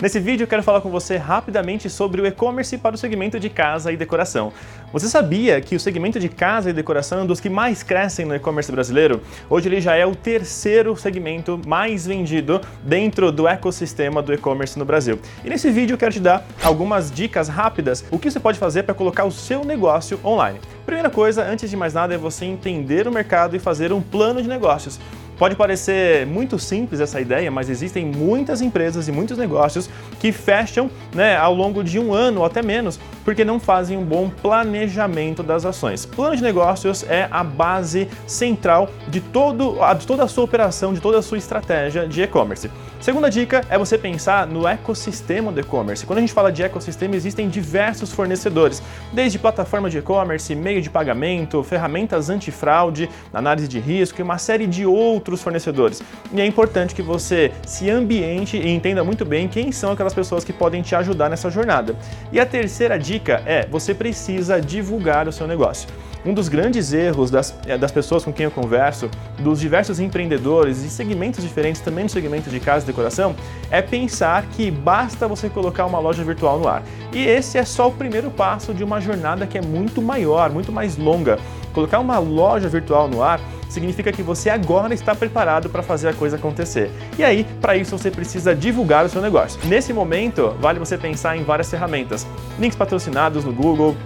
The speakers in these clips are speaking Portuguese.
Nesse vídeo eu quero falar com você rapidamente sobre o e-commerce para o segmento de casa e decoração. Você sabia que o segmento de casa e decoração é um dos que mais crescem no e-commerce brasileiro? Hoje ele já é o terceiro segmento mais vendido dentro do ecossistema do e-commerce no Brasil. E nesse vídeo eu quero te dar algumas dicas rápidas o que você pode fazer para colocar o seu negócio online. Primeira coisa, antes de mais nada, é você entender o mercado e fazer um plano de negócios. Pode parecer muito simples essa ideia, mas existem muitas empresas e muitos negócios que fecham né, ao longo de um ano ou até menos, porque não fazem um bom planejamento das ações. Plano de negócios é a base central de, todo, de toda a sua operação, de toda a sua estratégia de e-commerce. Segunda dica é você pensar no ecossistema do e-commerce. Quando a gente fala de ecossistema, existem diversos fornecedores, desde plataforma de e-commerce, meio de pagamento, ferramentas antifraude, análise de risco e uma série de outros fornecedores. E é importante que você se ambiente e entenda muito bem quem são aquelas pessoas que podem te ajudar nessa jornada. E a terceira dica é você precisa divulgar o seu negócio. Um dos grandes erros das, eh, das pessoas com quem eu converso, dos diversos empreendedores e segmentos diferentes, também no segmento de casa e decoração, é pensar que basta você colocar uma loja virtual no ar. E esse é só o primeiro passo de uma jornada que é muito maior, muito mais longa. Colocar uma loja virtual no ar significa que você agora está preparado para fazer a coisa acontecer. E aí, para isso, você precisa divulgar o seu negócio. Nesse momento, vale você pensar em várias ferramentas: links patrocinados no Google,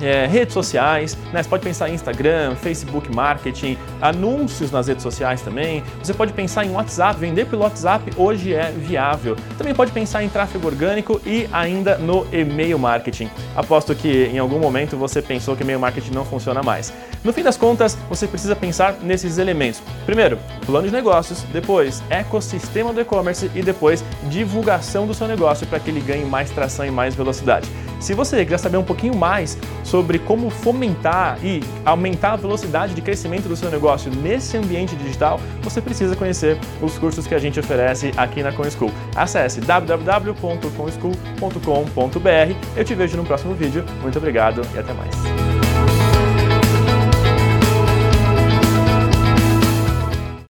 é, redes sociais, né? Você pode pensar em Instagram, Facebook Marketing, anúncios nas redes sociais também. Você pode pensar em WhatsApp, vender pelo WhatsApp hoje é viável. Também pode pensar em tráfego orgânico e ainda no e-mail marketing. Aposto que em algum momento você pensou que e-mail marketing não funciona mais. No fim das contas, você precisa pensar nesses elementos. Primeiro, plano de negócios, depois ecossistema do e-commerce e depois divulgação do seu negócio para que ele ganhe mais tração e mais velocidade. Se você quiser saber um pouquinho mais sobre como fomentar e aumentar a velocidade de crescimento do seu negócio nesse ambiente digital, você precisa conhecer os cursos que a gente oferece aqui na ConSchool. Acesse www.conschool.com.br. Eu te vejo no próximo vídeo. Muito obrigado e até mais.